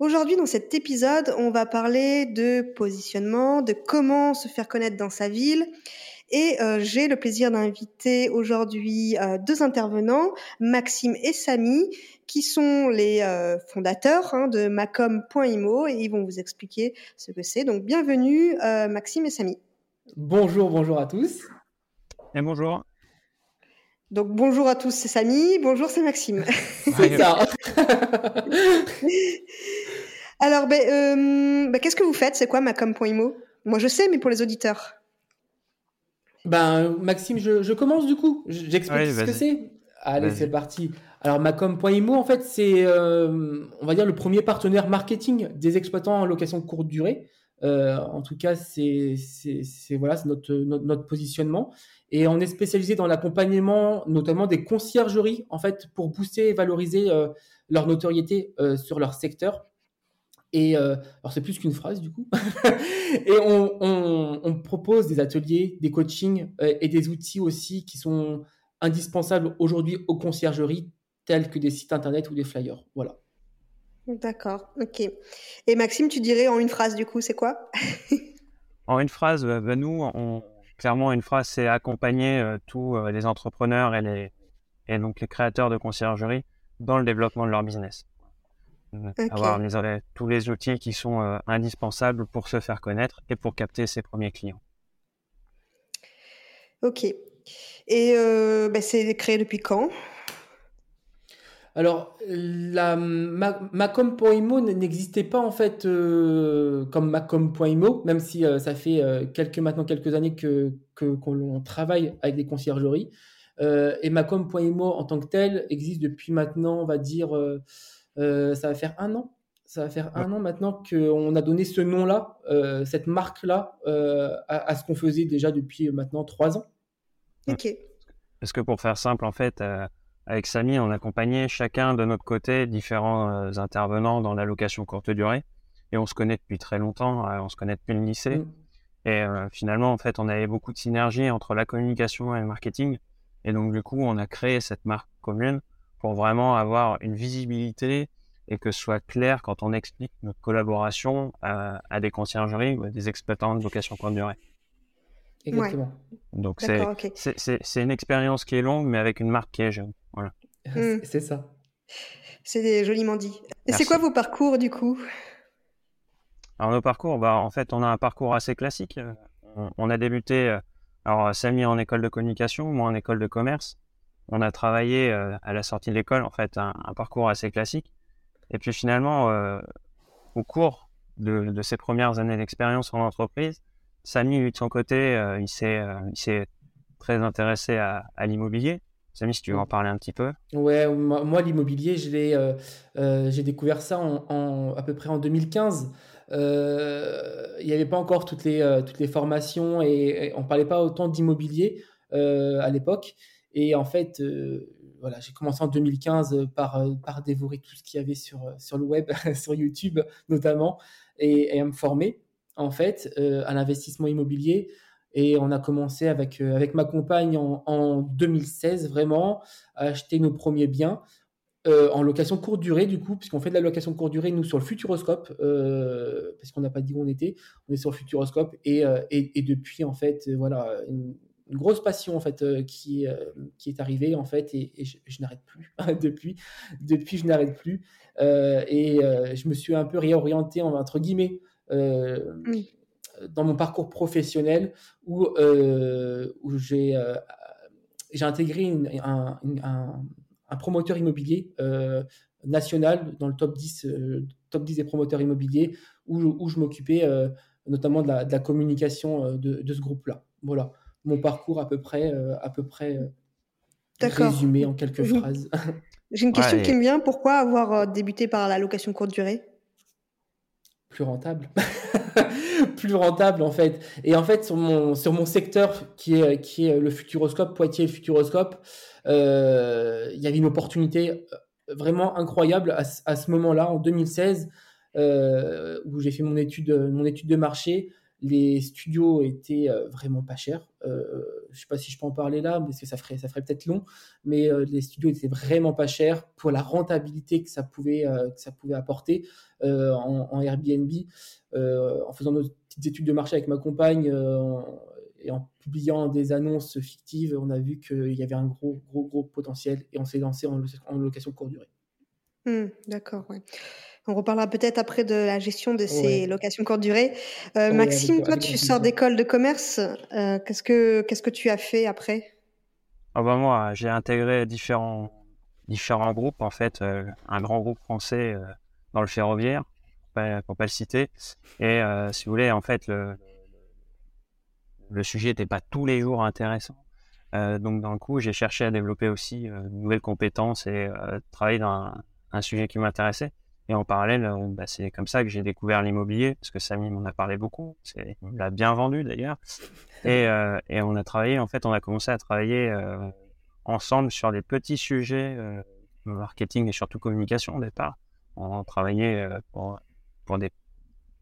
Aujourd'hui, dans cet épisode, on va parler de positionnement, de comment se faire connaître dans sa ville. Et euh, j'ai le plaisir d'inviter aujourd'hui euh, deux intervenants, Maxime et Samy, qui sont les euh, fondateurs hein, de macom.imo et ils vont vous expliquer ce que c'est. Donc bienvenue Maxime et Samy. Bonjour, bonjour à tous. Et bonjour. Donc bonjour à tous, c'est Samy. Bonjour, c'est Maxime. c'est ça. Alors, ben, euh, ben, qu'est-ce que vous faites? C'est quoi macom.imo Moi, je sais, mais pour les auditeurs. Ben, Maxime, je, commence du coup. J'explique ce que c'est. Allez, c'est parti. Alors, macom.imo, en fait, c'est, euh, on va dire, le premier partenaire marketing des exploitants en location courte durée. Euh, en tout cas, c'est, voilà, c'est notre, notre, positionnement. Et on est spécialisé dans l'accompagnement, notamment des conciergeries, en fait, pour booster et valoriser leur notoriété sur leur secteur. Et euh, alors c'est plus qu'une phrase du coup. et on, propose des ateliers, des coachings euh, et des outils aussi qui sont indispensables aujourd'hui aux conciergeries, tels que des sites internet ou des flyers. Voilà. D'accord, ok. Et Maxime, tu dirais en une phrase du coup, c'est quoi? En une phrase, euh, ben nous, on, clairement, une phrase, c'est accompagner tous les entrepreneurs et, les, et donc les créateurs de conciergerie dans le développement de leur business. Avoir tous les outils qui sont euh, indispensables pour se faire connaître et pour capter ses premiers clients. Ok. Et euh, bah, c'est créé depuis quand? Alors, la Macom.imo n'existait pas en fait euh, comme Macom.imo, même si ça fait quelques maintenant quelques années que qu'on travaille avec des conciergeries. et Macom.imo en tant que tel existe depuis maintenant, on va dire euh, ça va faire un an. Ça va faire un an maintenant qu'on a donné ce nom-là, euh, cette marque-là, euh, à, ce qu'on faisait déjà depuis maintenant trois ans. Ok. Parce que pour faire simple, en fait, avec Samy, on accompagnait chacun de notre côté différents intervenants dans la location courte durée. Et on se connaît depuis très longtemps, on se connaît depuis le lycée. Mm. Et finalement, en fait, on avait beaucoup de synergie entre la communication et le marketing. Et donc, du coup, on a créé cette marque commune pour vraiment avoir une visibilité et que ce soit clair quand on explique notre collaboration à, des conciergeries ou à des exploitants de location courte durée. Exactement. Donc c'est une expérience qui est longue, mais avec une marque qui est jeune. Voilà. Hmm. C'est ça. C'est joliment dit. Et c'est quoi vos parcours du coup? Alors nos parcours, bah, en fait, on a un parcours assez classique. On, a débuté, euh, alors Samy en école de communication, moi en école de commerce on a travaillé euh, à la sortie de l'école, en fait, un, parcours assez classique. Et puis finalement, euh, au cours de, ses premières années d'expérience en entreprise, Samy, lui, de son côté, euh, il s'est très intéressé à, l'immobilier. Samy, si tu veux en parler un petit peu. Ouais, moi, l'immobilier, j'ai découvert ça à peu près en 2015. il n'y avait pas encore toutes les, toutes les formations et, et on ne parlait pas autant d'immobilier à l'époque. Et en fait, euh, voilà, j'ai commencé en 2015 par, euh, par dévorer tout ce qu'il y avait sur, euh, sur le web, sur YouTube notamment, et, à me former en fait à l'investissement immobilier. Et on a commencé avec, avec ma compagne en, en 2016 vraiment à acheter nos premiers biens. en location courte durée, du coup, puisqu'on fait de la location courte durée, nous, sur le Futuroscope, parce qu'on n'a pas dit où on était, on est sur le Futuroscope, et, et, depuis, en fait, voilà, une grosse passion en fait euh, qui, euh, qui est arrivée en fait et, je, n'arrête plus depuis depuis je n'arrête plus. Euh, et je me suis un peu réorienté entre guillemets dans mon parcours professionnel où, où j'ai j'ai intégré un, un, promoteur immobilier national dans le top 10 top 10 des promoteurs immobiliers où, où je m'occupais notamment de la, de la communication de, de ce groupe là voilà mon parcours à peu près, euh, à peu près euh, résumé en quelques phrases. J'ai une question qui me vient. Pourquoi avoir euh, débuté par la location courte durée? Plus rentable. plus rentable en fait. Et en fait, sur mon, sur mon secteur qui est, qui est le Futuroscope, Poitiers Futuroscope, euh, il y avait une opportunité vraiment incroyable à, à ce moment-là, en 2016, euh, où j'ai fait mon étude, mon étude de marché les studios étaient euh, vraiment pas chers. Euh, je sais pas si je peux en parler là, parce que ça ferait, peut-être long. Mais euh, les studios étaient vraiment pas chers pour la rentabilité que ça pouvait, que ça pouvait apporter en, Airbnb. en faisant nos petites études de marché avec ma compagne et en publiant des annonces fictives, on a vu qu'il y avait un gros, gros, gros potentiel et on s'est lancé en, location courte durée. Mmh, d'accord, ouais. On reparlera peut-être après de la gestion de ces locations courte durée. Euh, Maxime, toi, tu sors d'école de commerce. Euh, qu'est-ce que qu'est-ce que tu as fait après? Ah bah Moi, j'ai intégré différents différents groupes. En fait, euh, un grand groupe français dans le ferroviaire, pour pas, pas le citer. Et si vous voulez, en fait, le le sujet n'était pas tous les jours intéressant. donc, d'un coup, j'ai cherché à développer aussi de nouvelles compétences et travailler dans un sujet qui m'intéressait. Et en parallèle, euh, bah, c'est comme ça que j'ai découvert l'immobilier, parce que Samy m'en a parlé beaucoup. Il l'a bien vendu d'ailleurs. Et, euh, et, on a travaillé, en fait, on a commencé à travailler euh, ensemble sur des petits sujets, euh, marketing et surtout communication au départ. On travaillait pour, pour des,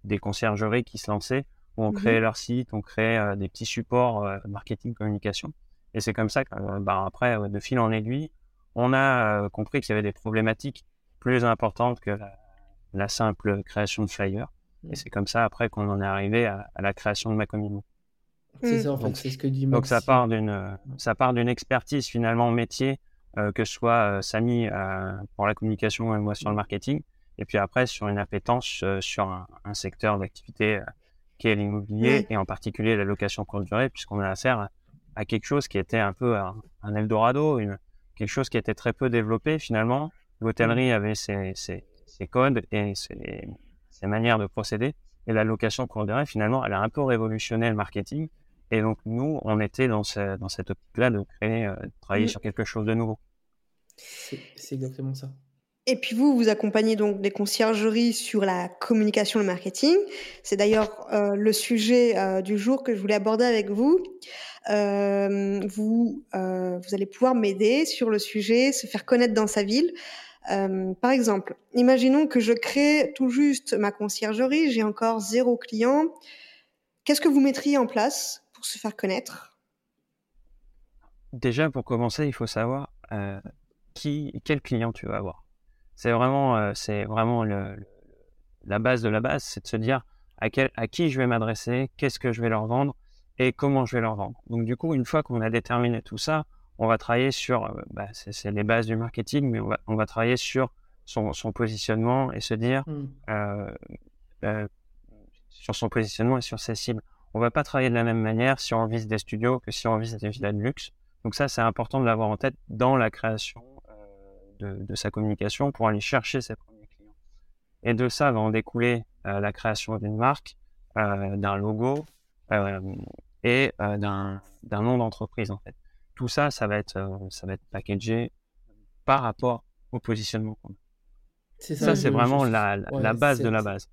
des conciergeries qui se lançaient, où on créait mmh leur site, on créait des petits supports marketing, communication. Et c'est comme ça que, bah, après, de fil en aiguille, on a compris qu'il y avait des problématiques plus importante que la, simple création de flyers. Et mm. c'est comme ça après qu'on en est arrivé à, la création de Macomino. C'est ça, en fait, c'est ce que dit Donc ça part d'une, ça part d'une expertise finalement métier, euh, que ce soit euh, Samy euh, pour la communication et moi sur le marketing, et puis après sur une appétence sur un, secteur d'activité qui est l'immobilier et en particulier la location courte durée, puisqu'on a affaire à, quelque chose qui était un peu un, un Eldorado, une, quelque chose qui était très peu développé finalement, L'hôtellerie avait ses, ses, ses, codes et ses, ses, manières de procéder. Et la location courte durée, finalement, elle a un peu révolutionné le marketing. Et donc, nous, on était dans, ce, dans cette optique-là de créer, euh, de travailler sur quelque chose de nouveau. C'est exactement ça. Et puis vous, vous accompagnez donc des conciergeries sur la communication et le marketing. C'est d'ailleurs euh, le sujet euh, du jour que je voulais aborder avec vous. Euh, vous, euh, vous allez pouvoir m'aider sur le sujet, se faire connaître dans sa ville. Euh, par exemple, imaginons que je crée tout juste ma conciergerie, j'ai encore zéro client. Qu'est-ce que vous mettriez en place pour se faire connaître? Déjà, pour commencer, il faut savoir euh, qui, quel client tu vas avoir. C'est vraiment, euh, c'est vraiment la base de la base, c'est de se dire à, à qui je vais m'adresser, qu'est-ce que je vais leur vendre et comment je vais leur vendre. Donc du coup, une fois qu'on a déterminé tout ça, on va travailler sur, euh, bah, c'est les bases du marketing, mais on va, on va travailler sur son, son, positionnement et se dire mmh. euh, euh, sur son positionnement et sur ses cibles. On va pas travailler de la même manière si on vise des studios que si on vise des villas de luxe. Donc ça, c'est important de l'avoir en tête dans la création euh, de, de, sa communication pour aller chercher ses premiers clients. Et de ça va en découler la création d'une marque, d'un logo et d'un nom d'entreprise en fait tout ça, ça va être, euh, ça va être packagé par rapport au positionnement C'est ça, c'est vraiment la, la, base de la base.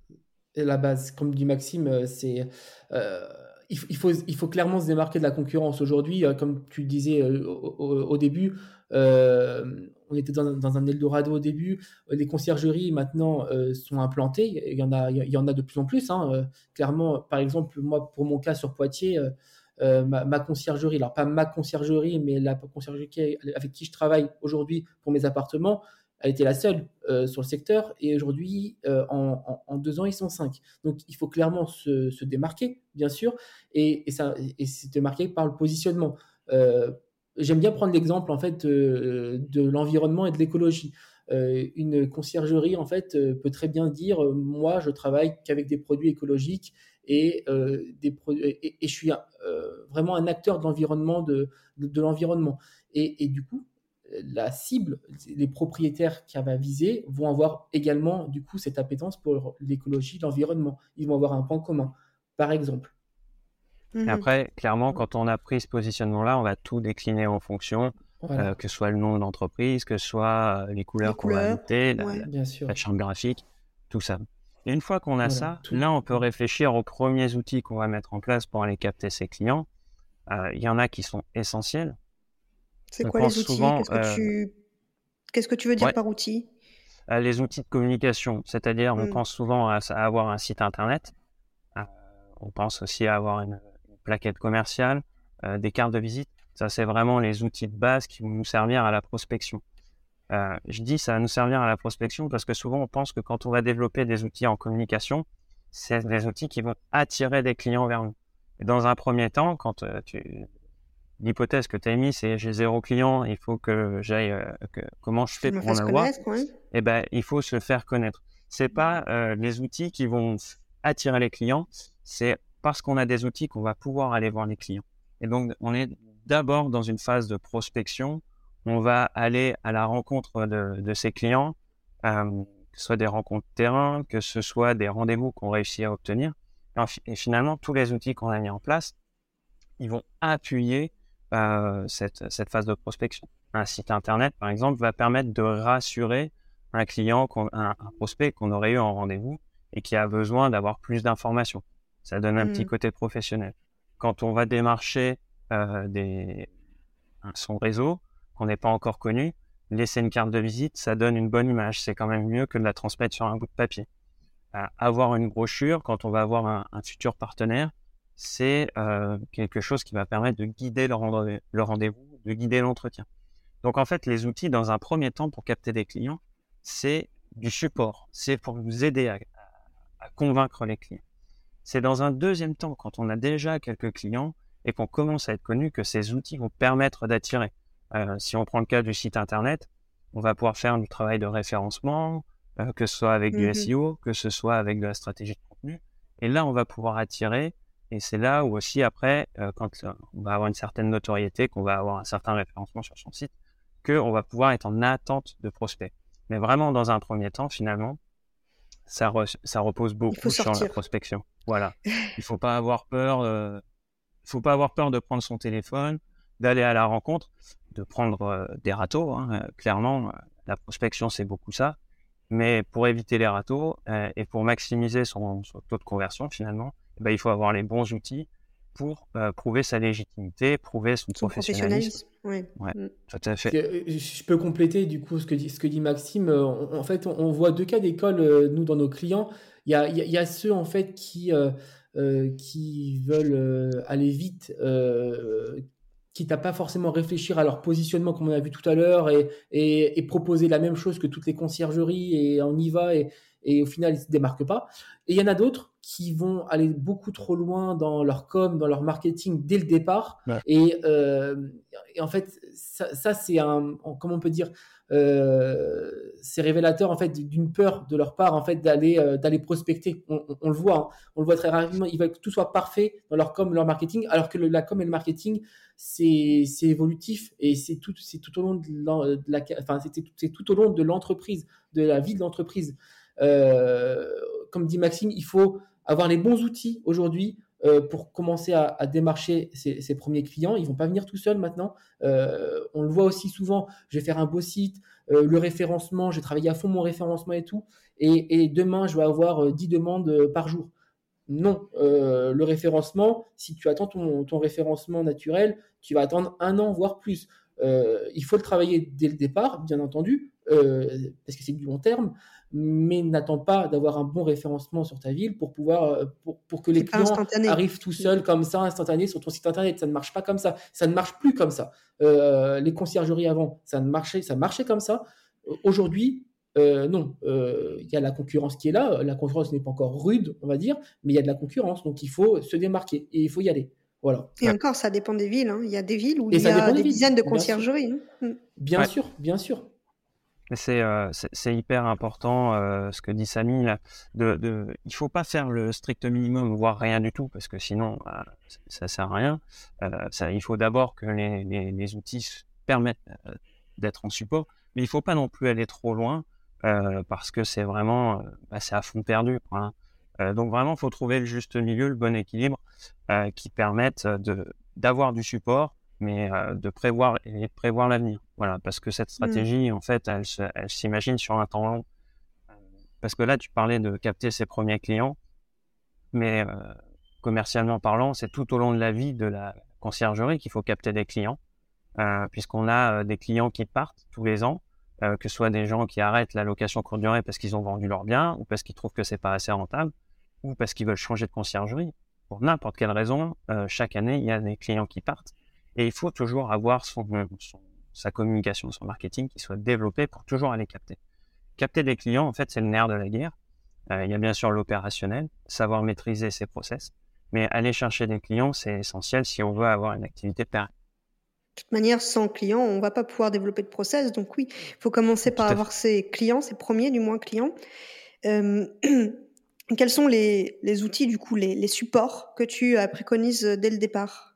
La base, comme dit Maxime, euh, c'est euh, il, faut, il faut clairement se démarquer de la concurrence. Aujourd'hui, comme tu disais au, début, on était dans, dans, un Eldorado au début. Les conciergeries maintenant sont implantées. Il y en a, il y en a de plus en plus. Hein. Clairement, par exemple, moi, pour mon cas sur Poitiers, euh, ma, conciergerie, alors pas ma conciergerie, mais la conciergerie avec qui je travaille aujourd'hui pour mes appartements, elle était la seule euh, sur le secteur et aujourd'hui, euh, en, deux ans, ils sont cinq. Donc il faut clairement se, démarquer, bien sûr, et, et, se démarquer par le positionnement. J'aime bien prendre l'exemple en fait de l'environnement et de l'écologie. une conciergerie en fait peut très bien dire moi je travaille qu'avec des produits écologiques et, euh, des et, et, je suis euh, vraiment un acteur de l'environnement de, de, l'environnement. Et, et, du coup la cible les propriétaires qui va viser vont avoir également du coup cette appétence pour l'écologie l'environnement. Ils vont avoir un point commun par exemple. Mmh après clairement quand on a pris ce positionnement là on va tout décliner en fonction euh, que ce soit le nom de l'entreprise que ce soit les couleurs, qu'on va ajouter la, la, charte graphique tout ça Et une fois qu'on a ça, là, on peut réfléchir aux premiers outils qu'on va mettre en place pour aller capter ses clients. Euh, il y en a qui sont essentiels. C'est quoi les outils? Qu'est-ce que, tu... Qu'est-ce que tu veux dire par outils Les outils de communication, c'est-à-dire on mmh. pense souvent à, avoir un site internet, on pense aussi à avoir une, plaquette commerciale, des cartes de visite. Ça, c'est vraiment les outils de base qui vont nous servir à la prospection. Euh, je dis ça va nous servir à la prospection parce que souvent on pense que quand on va développer des outils en communication, c'est des outils qui vont attirer des clients vers nous. Et dans un premier temps, quand euh, tu l'hypothèse que tu as émise, c'est j'ai zéro client, il faut que j'aille euh, comment je fais pour en avoir Eh ben, il faut se faire connaître. C'est pas les outils qui vont attirer les clients, c'est parce qu'on a des outils qu'on va pouvoir aller voir les clients. Et donc on est d'abord dans une phase de prospection on va aller à la rencontre de, de ses clients, euh, que ce soit des rencontres terrain, que ce soit des rendez-vous qu'on réussit à obtenir. Et, finalement, tous les outils qu'on a mis en place, ils vont appuyer euh, cette, cette, phase de prospection. Un site internet, par exemple, va permettre de rassurer un client, un, prospect qu'on aurait eu en rendez-vous et qui a besoin d'avoir plus d'informations. Ça donne un petit mmh. côté professionnel. Quand on va démarcher euh, des, son réseau, qu'on n'est pas encore connu, laisser une carte de visite, ça donne une bonne image. C'est quand même mieux que de la transmettre sur un bout de papier. Euh, avoir une brochure quand on va avoir un, futur partenaire, c'est euh, quelque chose qui va permettre de guider le, rendez-vous, de guider l'entretien. Donc en fait, les outils, dans un premier temps, pour capter des clients, c'est du support. C'est pour vous aider à, à convaincre les clients. C'est dans un deuxième temps, quand on a déjà quelques clients et qu'on commence à être connu, que ces outils vont permettre d'attirer. Euh, si on prend le cas du site internet, on va pouvoir faire du travail de référencement, euh, que ce soit avec du mmh SEO, que ce soit avec de la stratégie de contenu. Et là, on va pouvoir attirer. Et c'est là où aussi après, euh, quand on va avoir une certaine notoriété, qu'on va avoir un certain référencement sur son site, qu'on va pouvoir être en attente de prospects. Mais vraiment, dans un premier temps, finalement, ça, ça repose beaucoup sur la prospection. Voilà. Il faut pas avoir peur. Il faut pas avoir peur de prendre son téléphone, d'aller à la rencontre de prendre euh, des râteaux. Hein, euh, clairement, euh, la prospection, c'est beaucoup ça. Mais pour éviter les râteaux et pour maximiser son, taux de conversion, finalement, eh ben, il faut avoir les bons outils pour prouver sa légitimité, prouver son, professionnalisme. Ouais, mm. tout à fait. Je peux compléter du coup ce que dit, ce que dit Maxime. en fait, on, voit deux cas d'école, nous, dans nos clients. Il y a, il y a ceux en fait qui, qui veulent aller vite, quitte à pas forcément réfléchir à leur positionnement comme on a vu tout à l'heure et, et, proposer la même chose que toutes les conciergeries et on y va et, et au final ils se démarquent pas. Et il y en a d'autres qui vont aller beaucoup trop loin dans leur com, dans leur marketing dès le départ. Et, euh, et, en fait, ça, ça c'est un, comment on peut dire, euh, c'est révélateur en fait d'une peur de leur part en fait d'aller euh, d'aller prospecter. On, on, le voit, hein. on le voit très rapidement. Ils veulent que tout soit parfait dans leur com, leur marketing, alors que le, la com et le marketing c'est c'est évolutif et c'est tout c'est tout au long de la, enfin c'est tout au long de l'entreprise, de la vie de l'entreprise. Euh, comme dit Maxime, il faut avoir les bons outils aujourd'hui euh, pour commencer à, démarcher ses, premiers clients. Ils vont pas venir tout seuls maintenant. Euh, on le voit aussi souvent. Je vais faire un beau site, le référencement, j'ai travaillé à fond mon référencement et tout. Et, demain, je vais avoir 10 demandes par jour. Non, le référencement, si tu attends ton, référencement naturel, tu vas attendre un an, voire plus. il faut le travailler dès le départ, bien entendu, parce que c'est du long terme mais n'attends pas d'avoir un bon référencement sur ta ville pour pouvoir euh, pour, pour que les clients arrivent tout seuls comme ça instantané sur ton site internet ça ne marche pas comme ça ça ne marche plus comme ça euh, les conciergeries avant ça ne marchait ça marchait comme ça aujourd'hui euh, non il y a la concurrence qui est là la concurrence n'est pas encore rude on va dire mais il y a de la concurrence donc il faut se démarquer et il faut y aller voilà. Et encore, ça dépend des villes. Hein. Il y a des villes où il y a des, dizaines de conciergeries. Bien hein. sûr, bien sûr. Euh, c'est hyper important euh, ce que dit Samy. Là, de, il faut pas faire le strict minimum, voire rien du tout, parce que sinon, bah, ça sert à rien. Euh, il faut d'abord que les, outils permettent d'être en support, mais il faut pas non plus aller trop loin, parce que c'est vraiment, bah, à fond perdu. Hein. donc vraiment, il faut trouver le juste milieu, le bon équilibre, qui permette d'avoir du support, mais euh, de prévoir et de prévoir l'avenir. Voilà, parce que cette mmh. stratégie, en fait, elle, elle s'imagine sur un temps long. parce que là, tu parlais de capter ses premiers clients, mais commercialement parlant, c'est tout au long de la vie de la conciergerie qu'il faut capter des clients, puisqu'on a des clients qui partent tous les ans, que ce soit des gens qui arrêtent la location courte durée parce qu'ils ont vendu leur bien ou parce qu'ils trouvent que c'est pas assez rentable, ou parce qu'ils veulent changer de conciergerie. Pour n'importe quelle raison, chaque année, il y a des clients qui partent. Et il faut toujours avoir son, sa communication, son marketing qui soit développé pour toujours aller capter. Capter des clients, en fait, c'est le nerf de la guerre. Euh, il y a bien sûr l'opérationnel, savoir maîtriser ses process, mais aller chercher des clients, c'est essentiel si on veut avoir une activité pérenne. De toute manière, sans clients, on ne va pas pouvoir développer de process. Donc oui, il faut commencer par avoir ses clients, ses premiers du moins clients. Euh, quels sont les, outils, du coup, les, les supports que tu préconises dès le départ?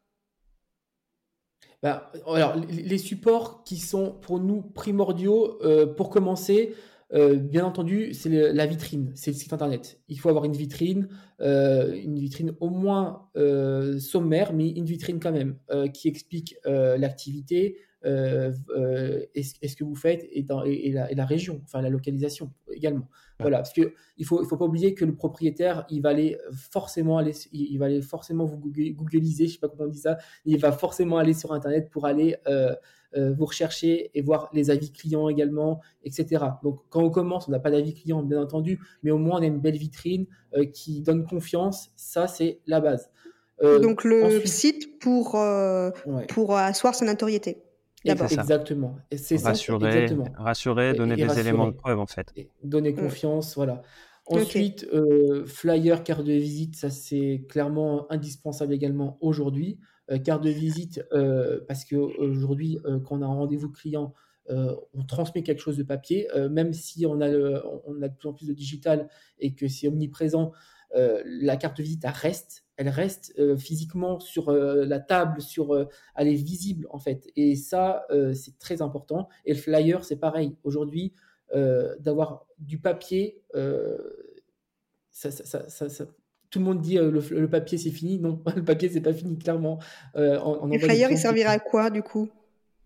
Bah, alors, les supports qui sont pour nous primordiaux, euh, pour commencer, euh, bien entendu, c'est la vitrine, c'est le site internet. Il faut avoir une vitrine, euh, une vitrine au moins sommaire, mais une vitrine quand même, qui explique l'activité, est-ce que vous faites et, dans, et, la, et, la, région, enfin la localisation également. Voilà, parce que il faut il faut pas oublier que le propriétaire, il va aller forcément aller, il va aller forcément vous googliser, je sais pas comment on dit ça, il va forcément aller sur internet pour aller euh, euh, vous rechercher et voir les avis clients également, etc. Donc quand on commence, on n'a pas d'avis client bien entendu, mais au moins on a une belle vitrine euh, qui donne confiance. Ça c'est la base. Donc le site pour pour asseoir son notoriété. Exactement. c'est rassurer, rassurer, donner des éléments de preuve en fait. donner mm. confiance, voilà. Ensuite, euh, flyer, carte de visite, ça c'est clairement indispensable également aujourd'hui. Euh, carte de visite, euh, parce qu'aujourd'hui, quand on a un rendez-vous client, on transmet quelque chose de papier, même si on a, on a de plus en plus de digital et que c'est omniprésent, la carte de visite, elle reste elle reste euh, physiquement sur euh, la table, sur, euh, elle est visible en fait. Et ça, c'est très important. Et le flyer, c'est pareil. Aujourd'hui, d'avoir du papier, ça, tout le monde dit le, papier c'est fini. Non, le papier c'est pas fini, clairement. le flyer, il servira à quoi du coup?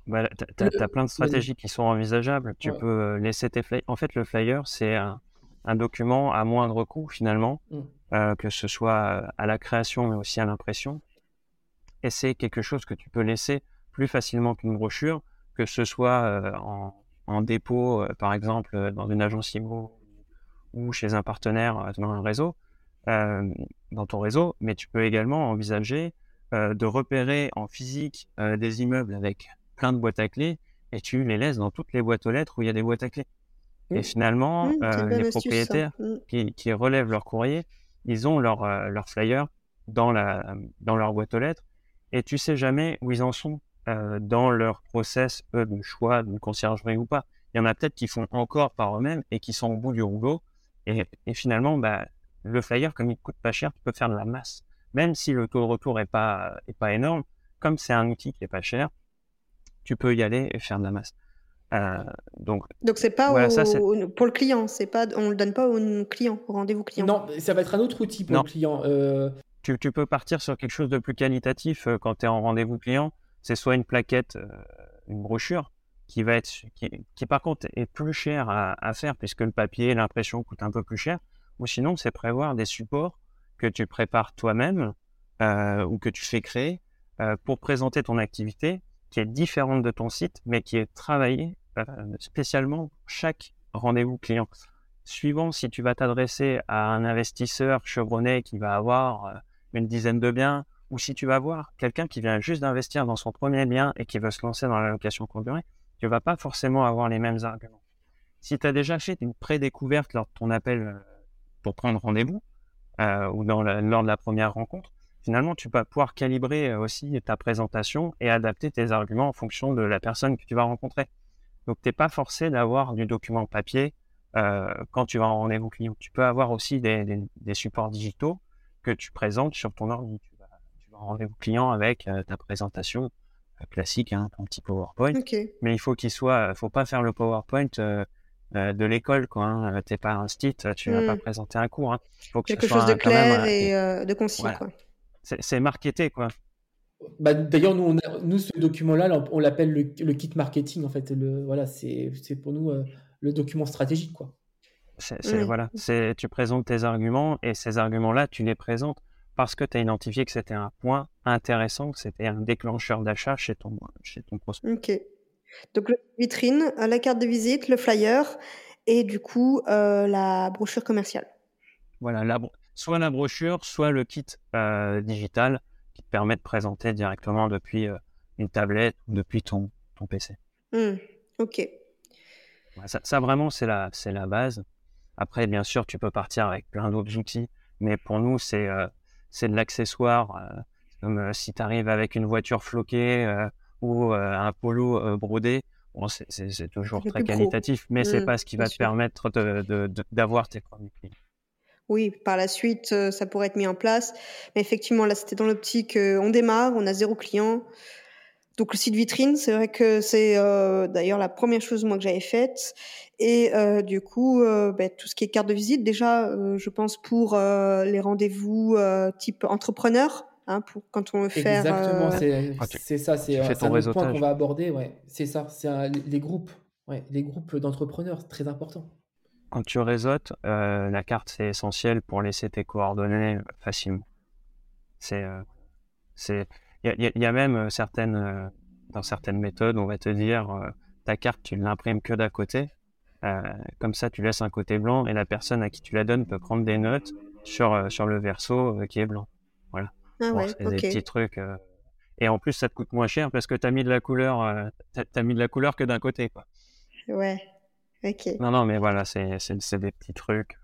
Bah, Tu as, plein de stratégies qui sont envisageables. Tu peux laisser tes flyers. En fait, le flyer, c'est un, document à moindre coût finalement. Mmh. Euh, que ce soit à la création mais aussi à l'impression. Et c'est quelque chose que tu peux laisser plus facilement qu'une brochure, que ce soit euh, en, dépôt, euh, par exemple, dans une agence IMO ou chez un partenaire dans un réseau, dans ton réseau, mais tu peux également envisager de repérer en physique des immeubles avec plein de boîtes à clés et tu les laisses dans toutes les boîtes aux lettres où il y a des boîtes à clés. Et mmh. finalement, mmh, les propriétaires mmh. qui, qui, relèvent leur courrier ils ont leur, euh, leur flyer dans, la, dans leur boîte aux lettres et tu sais jamais où ils en sont euh, dans leur process eux, de choix d'une conciergerie ou pas. Il y en a peut-être qui font encore par eux-mêmes et qui sont au bout du rouleau. Et, et finalement, bah, le flyer, comme il coûte pas cher, tu peux faire de la masse. Même si le taux de retour est pas, est pas énorme, comme c'est un outil qui est pas cher, tu peux y aller et faire de la masse. Euh, donc, donc c'est pas pour le client, c'est pas, on le donne pas au client, au rendez-vous client. Non, ça va être un autre outil pour le client. Euh. Tu, tu, peux partir sur quelque chose de plus qualitatif euh, quand tu es en rendez-vous client. C'est soit une plaquette, une brochure, qui va être, qui, qui, par contre est plus cher à, à faire puisque le papier, l'impression coûte un peu plus cher. Ou sinon, c'est prévoir des supports que tu prépares toi-même ou que tu fais créer pour présenter ton activité qui est différente de ton site, mais qui est travaillée euh, spécialement chaque rendez-vous client. Suivant si tu vas t'adresser à un investisseur chevronné qui va avoir euh, une dizaine de biens, ou si tu vas voir quelqu'un qui vient juste d'investir dans son premier bien et qui veut se lancer dans la location courte durée, tu vas pas forcément avoir les mêmes arguments. Si tu as déjà fait une pré-découverte lors de ton appel euh, pour prendre rendez-vous, ou lors de la première rencontre, finalement, tu vas pouvoir calibrer aussi ta présentation et adapter tes arguments en fonction de la personne que tu vas rencontrer. Donc, tu n'es pas forcé d'avoir du document papier euh, quand tu vas en rendez-vous client. Tu peux avoir aussi des, des, supports digitaux que tu présentes sur ton ordi. Tu vas, tu vas en rendez-vous client avec euh, ta présentation euh, classique, hein, ton petit PowerPoint. Mais il faut qu'il soit, faut pas faire le PowerPoint euh, euh, de l'école, quoi. Hein. T'es pas un stit, tu vas pas hmm. présenter un cours. Hein. Faut que Quelque chose de clair et de concis, quoi. C'est marketé, quoi. Bah, D'ailleurs, nous, nous, ce document-là, on l'appelle le, kit marketing, en fait. Le, voilà, c'est pour nous euh, le document stratégique, quoi. c'est, voilà, c'est, tu présentes tes arguments et ces arguments-là, tu les présentes parce que tu as identifié que c'était un point intéressant, que c'était un déclencheur d'achat chez ton, chez ton prospect. Ok. Donc, la vitrine, la carte de visite, le flyer et du coup, la brochure commerciale. Voilà, la, soit la brochure, soit le kit digital qui te permet de présenter directement depuis une tablette ou depuis ton, ton PC. Mmh. Ok. Ça, vraiment, c'est la, c'est la base. Après, bien sûr, tu peux partir avec plein d'autres outils, mais pour nous, c'est, c'est de l'accessoire. comme si tu arrives avec une voiture floquée ou un polo brodé, bon, c'est, toujours très qualitatif, mais c'est mmh, pas ce qui va te permettre d'avoir tes premiers clients. Oui, par la suite, ça pourrait être mis en place. Mais effectivement, là, c'était dans l'optique, on démarre, on a zéro client. Donc le site vitrine, c'est vrai que c'est d'ailleurs la première chose moi que j'avais faite. Et du coup, ben, tout ce qui est carte de visite, déjà, je pense pour les rendez-vous type entrepreneur, hein, pour quand on veut faire. Exactement, ah, c'est ça, c'est un point qu'on va aborder. Ouais, c'est ça, c'est les groupes, ouais, les groupes d'entrepreneurs, très important. Quand tu réseautes, la carte c'est essentiel pour laisser tes coordonnées facilement. C'est, c'est il y, a même euh, certaines, euh, dans certaines méthodes, on va te dire euh, ta carte, tu ne l'imprimes que d'un côté. comme ça, tu laisses un côté blanc et la personne à qui tu la donnes peut prendre des notes sur, sur le verso qui est blanc. Voilà. Ah ouais, c'est des petits trucs. Et en plus, ça te coûte moins cher parce que tu as mis de la couleur, mis de la couleur que d'un côté. Quoi. Ouais. Ok. Non, non, mais voilà, c'est des petits trucs.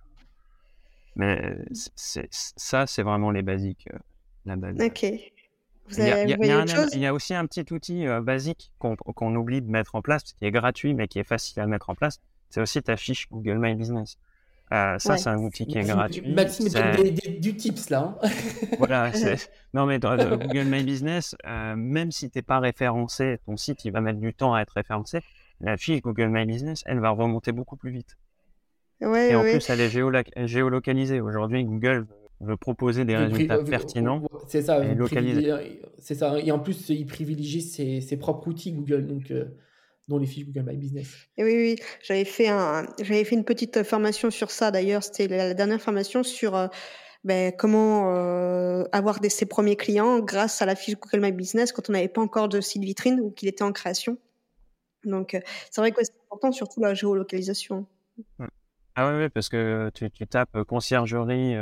Mais ça, c'est vraiment les basiques. la base. Ok il, y a, aussi un petit outil euh, basique qu'on oublie de mettre en place, qui est gratuit mais qui est facile à mettre en place. C'est aussi ta fiche Google My Business. Euh, ça, c'est un outil qui est gratuit. Maxime du tips là. Hein. voilà. Non, mais dans, Google My Business, euh, même si tu n'es pas référencé, ton site il va mettre du temps à être référencé. La fiche Google My Business, elle va remonter beaucoup plus vite. et en plus, elle est géolocalisée. Aujourd'hui, Google veut proposer des résultats pertinents. C'est ça, et C'est ça. Et en plus, il privilégie ses, propres outils Google, donc euh, dont les fiches Google My Business. Et oui, oui, j'avais fait un, j'avais fait une petite formation sur ça. D'ailleurs, c'était la, dernière formation sur euh, ben, comment euh, avoir des, ses premiers clients grâce à la fiche Google My Business quand on n'avait pas encore de site vitrine ou qu'il était en création. Donc, c'est vrai que c'est important, surtout la géolocalisation. Ah oui, parce que tu, tu tapes conciergerie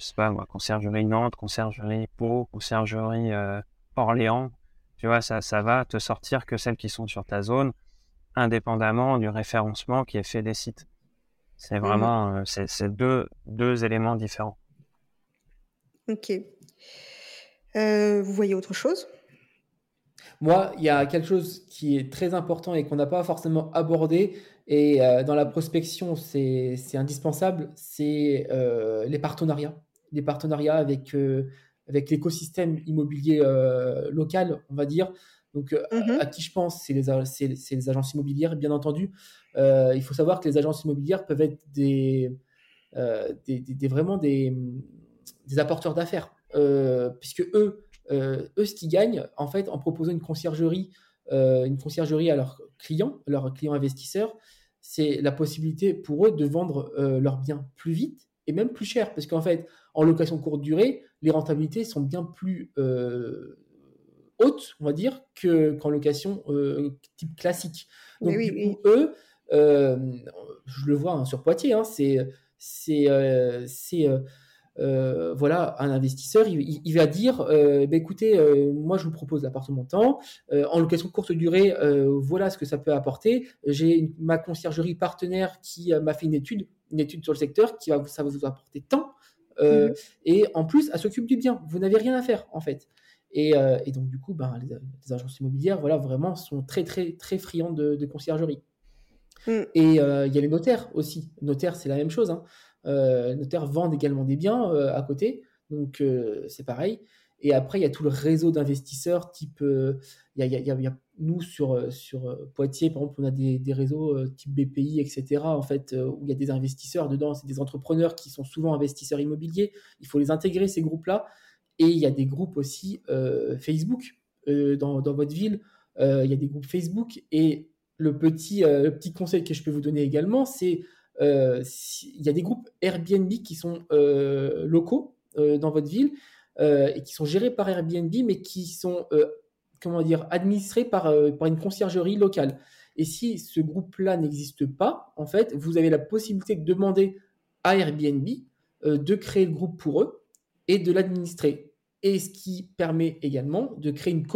je sais pas moi, conciergerie Nantes, conciergerie Pau, conciergerie euh, Orléans, tu vois, ça, ça va te sortir que celles qui sont sur ta zone, indépendamment du référencement qui est fait des sites. C'est mmh vraiment, euh, c'est deux, deux éléments différents. Ok. Euh, vous voyez autre chose? Moi, il y a quelque chose qui est très important et qu'on n'a pas forcément abordé, et dans la prospection, c'est indispensable, c'est les partenariats des partenariats avec, euh, avec l'écosystème immobilier euh, local, on va dire. Donc, euh, mmh à, qui je pense, c'est les, les, agences immobilières, bien entendu. il faut savoir que les agences immobilières peuvent être des, des, vraiment des, des apporteurs d'affaires, puisque eux, eux, ce qu'ils gagnent, en fait, en proposant une conciergerie, une conciergerie à leurs clients, leurs clients investisseurs, c'est la possibilité pour eux de vendre leurs biens plus vite et même plus cher, parce qu'en fait, en location courte durée, les rentabilités sont bien plus euh, hautes, on va dire, qu'en location euh, type classique. Donc, eux, euh, je le vois hein, sur Poitiers, hein, c'est c'est voilà un investisseur, il, va dire, bah, écoutez, moi je vous propose l'appartement temps, en location courte durée, voilà ce que ça peut apporter. J'ai ma conciergerie partenaire qui m'a fait une étude, une étude sur le secteur qui va ça va vous apporter tant. Euh, mhm. Et en plus, elle s'occupe du bien. Vous n'avez rien à faire, en fait. Et, euh, donc, du coup, ben, les, agences immobilières, voilà, vraiment, sont très, très, très friandes de, conciergerie. Mm. Et euh, il y a les notaires aussi. Notaires, c'est la même chose. Hein. Les notaires vendent également des biens à côté. Donc, c'est pareil. Et après, il y a tout le réseau d'investisseurs, type, il y, a, nous sur, sur Poitiers, par exemple, on a des, des réseaux type BPI, etc., en fait, où il y a des investisseurs dedans, c'est des entrepreneurs qui sont souvent investisseurs immobiliers. Il faut les intégrer, ces groupes-là. Et il y a des groupes aussi Facebook dans, dans, votre ville. il y a des groupes Facebook. Et le petit, le petit conseil que je peux vous donner également, c'est il y a des groupes Airbnb qui sont locaux dans votre ville et qui sont gérés par Airbnb, mais qui sont comment dire administrés par, par une conciergerie locale. Et si ce groupe-là n'existe pas, en fait, vous avez la possibilité de demander à Airbnb de créer le groupe pour eux et de l'administrer. Et ce qui permet également de créer une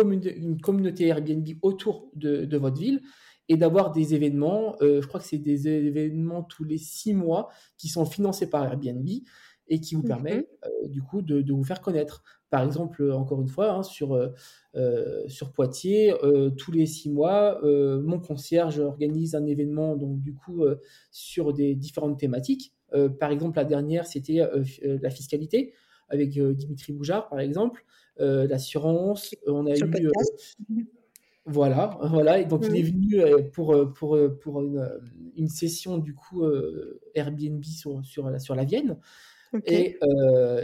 communauté Airbnb autour de, votre ville et d'avoir des événements, euh, je crois que c'est des événements tous les six mois qui sont financés par Airbnb et qui vous mhm. permettent euh, du coup de, vous faire connaître. Par exemple, encore une fois, hein, sur, euh, sur Poitiers, tous les six mois, mon concierge organise un événement donc du coup sur des différentes thématiques. par exemple, la dernière, c'était la fiscalité avec euh, Dimitri Boujard, par exemple, euh, l'assurance. Euh, on a eu. Voilà, voilà. Et donc il est venu pour, pour, pour une, session du coup Airbnb sur, sur, la, sur la Vienne. Et,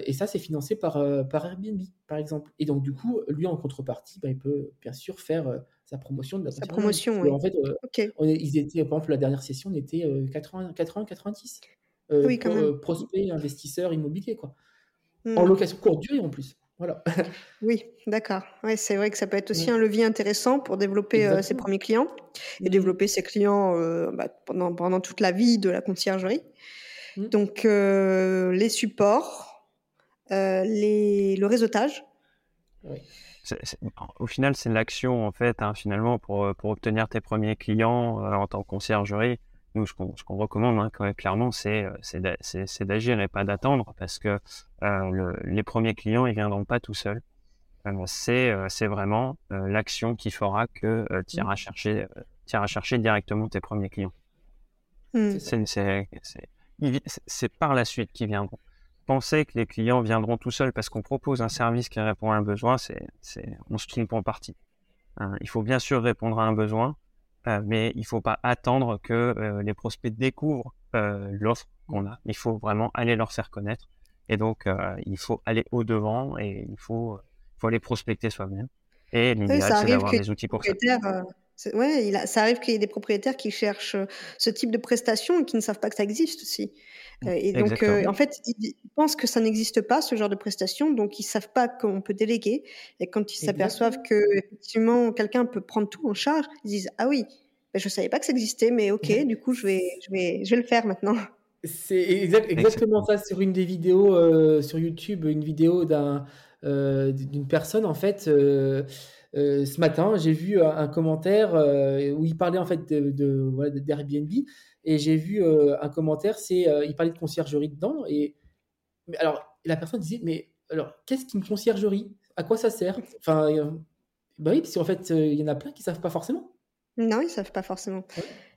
et, ça, c'est financé par, par Airbnb, par exemple. Et donc, du coup, lui, en contrepartie, bah, il peut bien sûr faire sa promotion de la Sa promotion, oui. En fait, ils étaient, par exemple, la dernière session, on était 80, 80 90 oui, pour, prospects, investisseurs immobiliers, quoi. En mmh. location courte durée en plus. Voilà. oui, d'accord. Ouais, c'est vrai que ça peut être aussi mmh. un levier intéressant pour développer euh, ses premiers clients et mmh. développer ses clients euh, bah, pendant, pendant toute la vie de la conciergerie. Donc, euh, les supports, les, le réseautage. Oui. au final, c'est l'action, en fait, hein, finalement, pour, pour obtenir tes premiers clients en tant que conciergerie nous, ce qu'on recommande hein, clairement, euh, c'est d'agir et pas d'attendre parce que euh, les premiers clients, ils viendront pas tout seuls. Euh, c'est vraiment l'action qui fera que tu iras, mmh. chercher, iras chercher directement tes premiers clients. Mmh. C'est par la suite qu'ils viendront. Penser que les clients viendront tout seuls parce qu'on propose un service qui répond à un besoin, c'est on se trompe en partie. Hein, il faut bien sûr répondre à un besoin, mais il faut pas attendre que euh, les prospects découvrent euh, l'offre qu'on a. Il faut vraiment aller leur faire connaître. Et donc, il faut aller au devant et il faut, faut aller prospecter soi-même. Et l'idéal, c'est d'avoir des outils pour ça. Ouais, il ça arrive qu'il y ait des propriétaires qui cherchent ce type de prestations et qui ne savent pas que ça existe aussi. Mmh, et donc, en fait, ils pensent que ça n'existe pas, ce genre de prestations, donc ils savent pas qu'on peut déléguer. Et quand ils s'aperçoivent que effectivement quelqu'un peut prendre tout en charge, ils disent ah oui, ben, je savais pas que ça existait, mais ok, du coup je vais, je vais, je vais le faire maintenant. C'est exactement ça sur une des vidéos sur YouTube, une vidéo d'un d'une personne en fait. Ce matin, j'ai vu un, commentaire où il parlait en fait de, d'Airbnb et j'ai vu un commentaire, c'est il parlait de conciergerie dedans et alors la personne disait mais alors qu'est-ce qu'une conciergerie? À quoi ça sert? Enfin, bah oui, parce qu'en fait il y en a plein qui savent pas forcément. Non, ils savent pas forcément.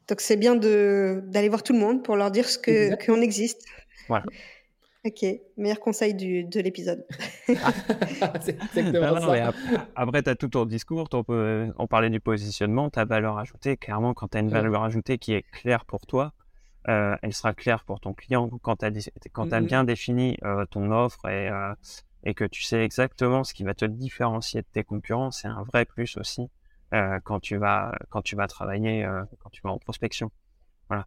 Donc c'est bien d'aller voir tout le monde pour leur dire ce que qu'on existe. Voilà. Ok, meilleur conseil du, de l'épisode. c'est exactement ça. Après, tu as tout ton discours, on parlait du positionnement, ta valeur ajoutée. Clairement, quand tu as une valeur ajoutée qui est claire pour toi, euh, elle sera claire pour ton client. Quand tu as, quand as bien défini euh, ton offre et, euh, et que tu sais exactement ce qui va te différencier de tes concurrents, c'est un vrai plus aussi quand, tu vas, quand tu vas travailler, quand tu vas en prospection. Voilà.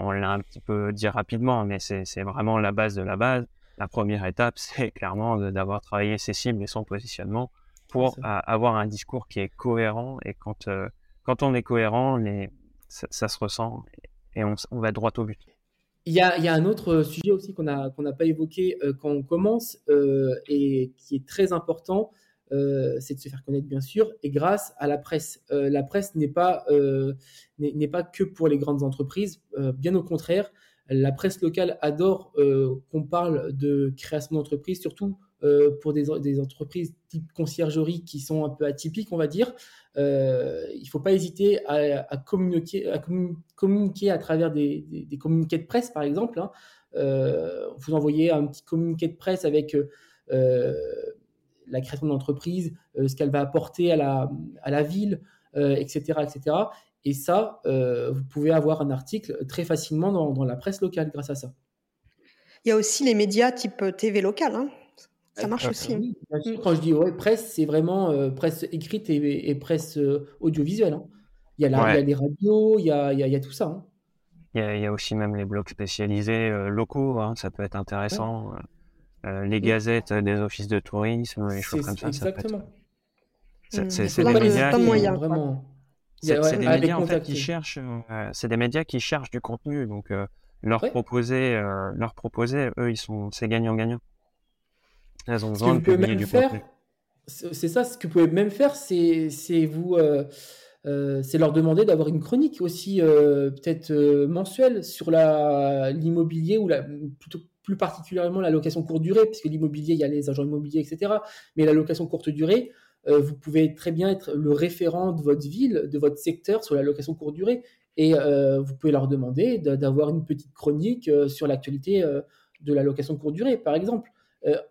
on l'a un petit peu dit rapidement, mais c'est vraiment la base de la base. La première étape, c'est clairement d'avoir travaillé ses cibles et son positionnement pour avoir un discours qui est cohérent. Et quand, euh, quand on est cohérent, les, ça, se ressent et on, on, va droit au but. Il y, a, il y a un autre sujet aussi qu'on n'a pas évoqué euh, quand on commence euh, et qui est très important, c'est de se faire connaître bien sûr, et grâce à la presse. Euh, la presse n'est pas, euh, n'est pas que pour les grandes entreprises, bien au contraire, la presse locale adore qu'on parle de création d'entreprise, surtout pour des, des, entreprises type conciergerie qui sont un peu atypiques, on va dire. il ne faut pas hésiter à, communiquer, à communiquer à travers des, des, communiqués de presse, par exemple. Hein. vous envoyez un petit communiqué de presse avec la création d'entreprise, euh, ce qu'elle va apporter à la, à la ville, etc., euh, etc. Et ça, euh, vous pouvez avoir un article très facilement dans, dans, la presse locale grâce à ça. Il y a aussi les médias type TV local. Hein. Ça marche aussi. Hein. Quand je dis ouais, presse, c'est vraiment presse écrite et, presse audiovisuelle. Hein. Il, y a la, il y a les radios, il y a, il y a, tout ça. Il y, a, aussi même les blogs spécialisés locaux, hein, ça peut être intéressant. Les gazettes des offices de tourisme, les choses comme ça. Exactement. C'est des médias qui, vraiment. C'est des médias en fait qui cherchent, c'est des médias qui cherchent du contenu, donc leur proposer, leur proposer, eux ils sont, c'est gagnant-gagnant. Elles ont besoin de publier du contenu. C'est ça, ce que vous pouvez même faire, c'est vous, c'est leur demander d'avoir une chronique aussi peut-être mensuelle sur l'immobilier ou la plutôt plus particulièrement la location courte durée, puisque l'immobilier il y a les agents immobiliers etc. Mais la location courte durée euh, vous pouvez très bien être le référent de votre ville, de votre secteur sur la location courte durée. Et euh, vous pouvez leur demander d'avoir une petite chronique euh, sur l'actualité de la location courte durée, par exemple.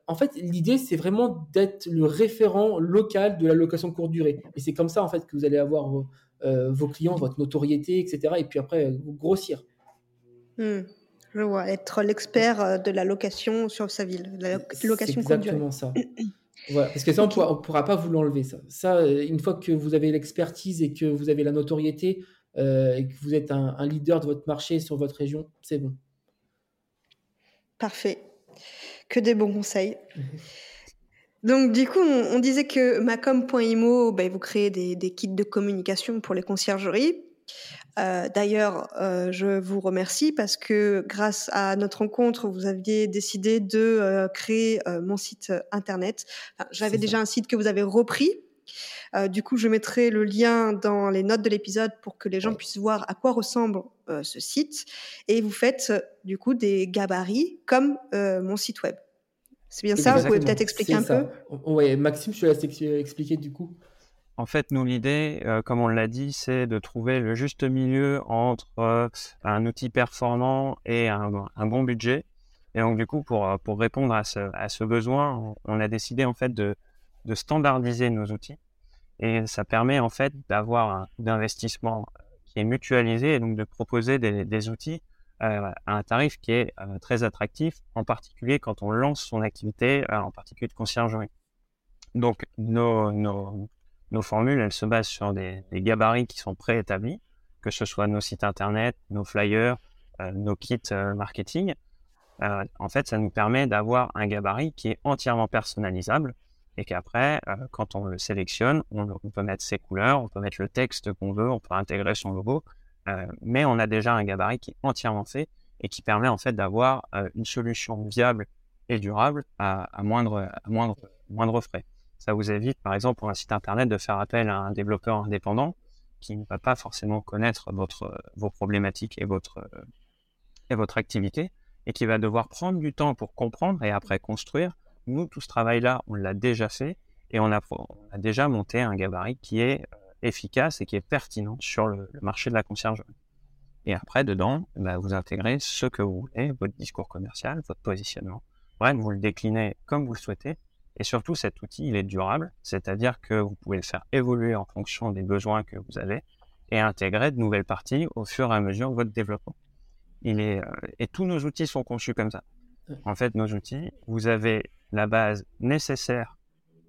en fait, l'idée, c'est vraiment d'être le référent local de la location courte durée. Et c'est comme ça, en fait, que vous allez avoir vos, clients, votre notoriété, etc. Et puis après, grossir. Hmm. Je vois, être l'expert de la location sur sa ville, la location durée. exactement ça. Voilà, parce que ça, on ne pourra, pas vous l'enlever. Ça. ça, euh, une fois que vous avez l'expertise et que vous avez la notoriété euh, et que vous êtes un, leader de votre marché sur votre région, c'est bon. Parfait. Que des bons conseils. Donc, du coup, on, disait que macom.imo, ben, vous créez des, des, kits de communication pour les conciergeries. Euh, d'ailleurs, euh, je vous remercie parce que grâce à notre rencontre, vous aviez décidé de euh, créer mon site internet. J'avais déjà un site que vous avez repris. du coup, je mettrai le lien dans les notes de l'épisode pour que les gens puissent voir à quoi ressemble ce site. Et vous faites du coup des gabarits comme mon site web. C'est bien ça? Vous pouvez peut-être expliquer un peu? Oui, Maxime, je te laisse expliquer du coup. En fait, nous, l'idée, euh, comme on l'a dit, c'est de trouver le juste milieu entre euh, un outil performant et un, bon budget. Et donc, du coup, pour, euh, pour répondre à ce, à ce besoin, on, a décidé en fait de, de, standardiser nos outils. Et ça permet en fait d'avoir un d'investissement qui est mutualisé et donc de proposer des, des outils à un tarif qui est très attractif, en particulier quand on lance son activité, en particulier de conciergerie. Donc, nos, nos, nos formules, elles se basent sur des, gabarits qui sont préétablis, que ce soit nos sites internet, nos flyers, euh, nos kits euh, marketing. Euh, en fait, ça nous permet d'avoir un gabarit qui est entièrement personnalisable et qu'après, quand on le sélectionne, on, peut mettre ses couleurs, on peut mettre le texte qu'on veut, on peut intégrer son logo, mais on a déjà un gabarit qui est entièrement fait et qui permet en fait d'avoir une solution viable et durable à, à moindre frais. Ça vous évite, par exemple, pour un site internet, de faire appel à un développeur indépendant qui ne va pas forcément connaître votre, vos problématiques et votre, et votre activité et qui va devoir prendre du temps pour comprendre et après construire. Nous, tout ce travail-là, on l'a déjà fait et on a, a, déjà monté un gabarit qui est euh, efficace et qui est pertinent sur le, marché de la conciergerie. Et après, dedans, bah, vous intégrez ce que vous voulez, votre discours commercial, votre positionnement. Bref, vous le déclinez comme vous le souhaitez et surtout, cet outil, il est durable, c'est-à-dire que vous pouvez le faire évoluer en fonction des besoins que vous avez et intégrer de nouvelles parties au fur et à mesure de votre développement. Il est, euh, et tous nos outils sont conçus comme ça. En fait, nos outils, vous avez la base nécessaire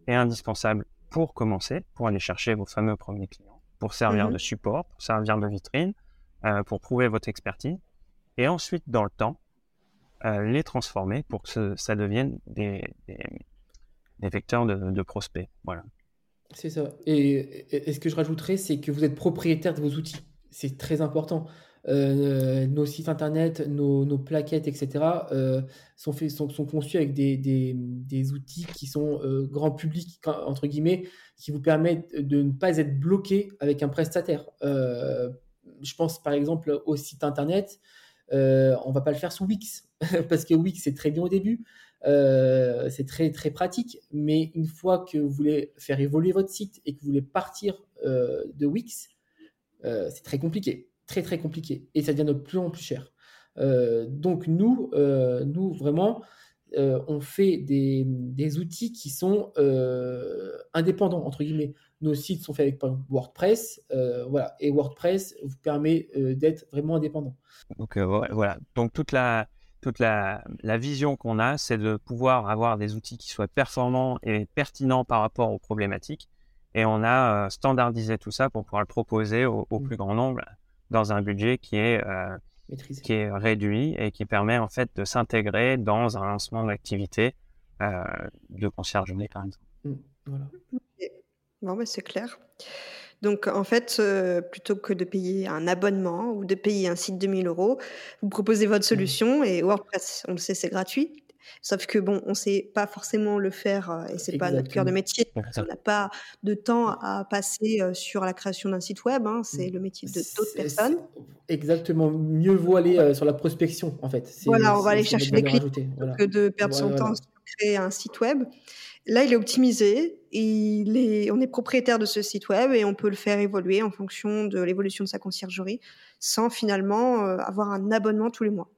et indispensable pour commencer, pour aller chercher vos fameux premiers clients, pour servir mmh de support, pour servir de vitrine, euh, pour prouver votre expertise. Et ensuite, dans le temps, euh, les transformer pour que ça devienne des, des vecteurs de, prospects. Voilà. C'est ça. Et, ce que je rajouterais, c'est que vous êtes propriétaire de vos outils. C'est très important. Euh, nos sites internet, nos, plaquettes, etc., euh, sont, conçus avec des, des, outils qui sont euh, grand public, entre guillemets, qui vous permettent de ne pas être bloqué avec un prestataire. je pense par exemple au site internet, on va pas le faire sous Wix, parce que Wix, c'est très bien au début, euh, c'est très très pratique, mais une fois que vous voulez faire évoluer votre site et que vous voulez partir euh, de Wix, euh, c'est très compliqué, très très compliqué, et ça devient de plus en plus cher. donc nous, nous vraiment, on fait des, des, outils qui sont indépendants entre guillemets. Nos sites sont faits avec WordPress, voilà, et WordPress vous permet d'être vraiment indépendant. Donc voilà, donc toute la toute la, vision qu'on a, c'est de pouvoir avoir des outils qui soient performants et pertinents par rapport aux problématiques. Et on a euh, standardisé tout ça pour pouvoir le proposer au, mmh. plus grand nombre dans un budget qui est, euh, qui est réduit et qui permet en fait de s'intégrer dans un lancement d'activité euh, de conciergerie, par exemple. Mmh, voilà. Bon, mais c'est clair. Donc, en fait, euh, plutôt que de payer un abonnement ou de payer un site de 1000 euros, vous proposez votre mmh. solution et WordPress, on le sait, c'est gratuit. Sauf que bon, on sait pas forcément le faire euh, et c'est pas notre cœur de métier. On n'a pas de temps à passer euh, sur la création d'un site web. Hein. C'est mmh. le métier de d'autres personnes. Exactement. Mieux vaut aller euh, sur la prospection en fait. Voilà, on va aller chercher des clients que de perdre son temps sur créer un site web. Là, il est optimisé. Il est, on est propriétaire de ce site web et on peut le faire évoluer en fonction de l'évolution de sa conciergerie sans finalement avoir un abonnement tous les mois.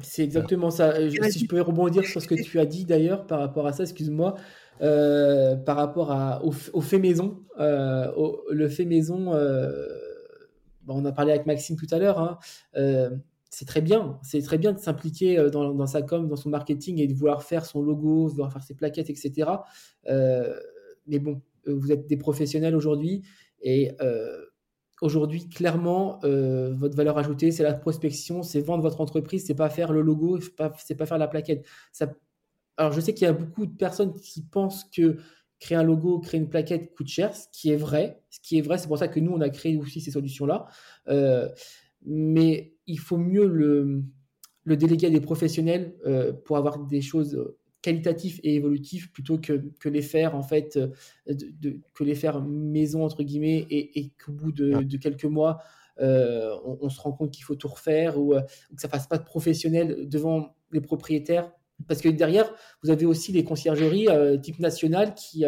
C'est exactement ça. Euh, si je pouvais rebondir sur ce que tu as dit d'ailleurs par rapport à ça, excuse-moi, euh, par rapport à, au, fait maison. Euh, le fait maison, on a parlé avec Maxime tout à l'heure, hein, c'est très bien. C'est très bien de s'impliquer dans, dans, sa com, dans son marketing et de vouloir faire son logo, de vouloir faire ses plaquettes, etc. mais bon, vous êtes des professionnels aujourd'hui et aujourd'hui, clairement, euh, votre valeur ajoutée, c'est la prospection, c'est vendre votre entreprise, c'est pas faire le logo, c'est pas, faire la plaquette. Alors, je sais qu'il y a beaucoup de personnes qui pensent que créer un logo, créer une plaquette coûte cher, ce qui est vrai. Ce qui est vrai, c'est pour ça que nous, on a créé aussi ces solutions-là. Euh, mais il faut mieux le, le déléguer à des professionnels euh, pour avoir des choses qualitatif et évolutif plutôt que, que les faire en fait euh, de, que les faire maison entre guillemets et, et qu'au bout de, de, quelques mois euh, on, se rend compte qu'il faut tout refaire ou, euh, que ça fasse pas de professionnel devant les propriétaires. Parce que derrière vous avez aussi les conciergeries type nationale qui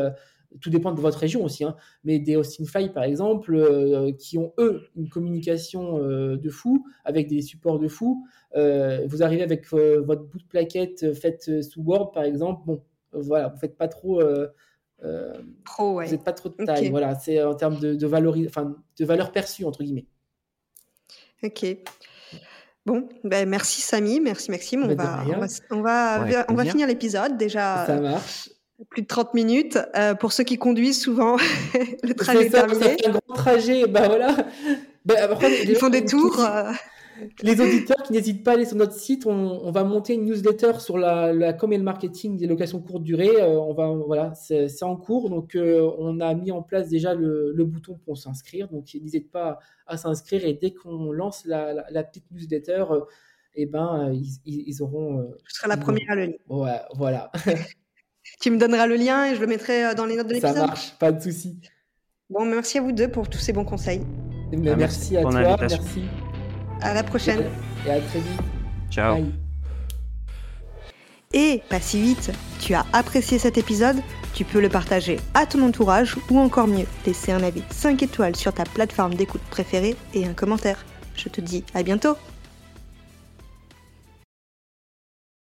tout dépend de votre région aussi, hein, mais des Austin Fly par exemple, euh, qui ont eux une communication euh, de fou, avec des supports de fou. Euh, vous arrivez avec votre bout de plaquette faite sous Word par exemple, bon, voilà, vous faites pas trop. Pro, ouais. Vous n'êtes pas trop de taille, voilà, c'est en termes de, de, enfin, de valeur perçue, entre guillemets. Ok. Bon, ben merci Samy, merci Maxime. On va, on va, on va, on va, finir l'épisode déjà. Ça marche plus de 30 minutes. Euh, pour ceux qui conduisent, souvent, le trajet est, terminé. Ça fait un grand trajet, bah voilà. Bah, Ils font des tours. Euh. Les auditeurs qui n'hésitent pas à aller sur notre site, on, va monter une newsletter sur la, la com et le marketing des locations courte durée. Euh, on va, voilà, c'est en cours, donc on a mis en place déjà le, bouton pour s'inscrire. Donc n'hésitez pas à, s'inscrire et dès qu'on lance la, petite newsletter, eh ben ils, auront. Je serai la première à le lire. Ouais, voilà. Tu me donneras le lien et je le mettrai euh, dans les notes de l'épisode. Ça marche, pas de souci. Bon, merci à vous deux pour tous ces bons conseils. Eh ben, merci, à toi, merci. À la prochaine. Et à très vite. Ciao. Et pas si vite, tu as apprécié cet épisode Tu peux le partager à ton entourage ou encore mieux, laisser un avis 5 étoiles sur ta plateforme d'écoute préférée et un commentaire. Je te dis à bientôt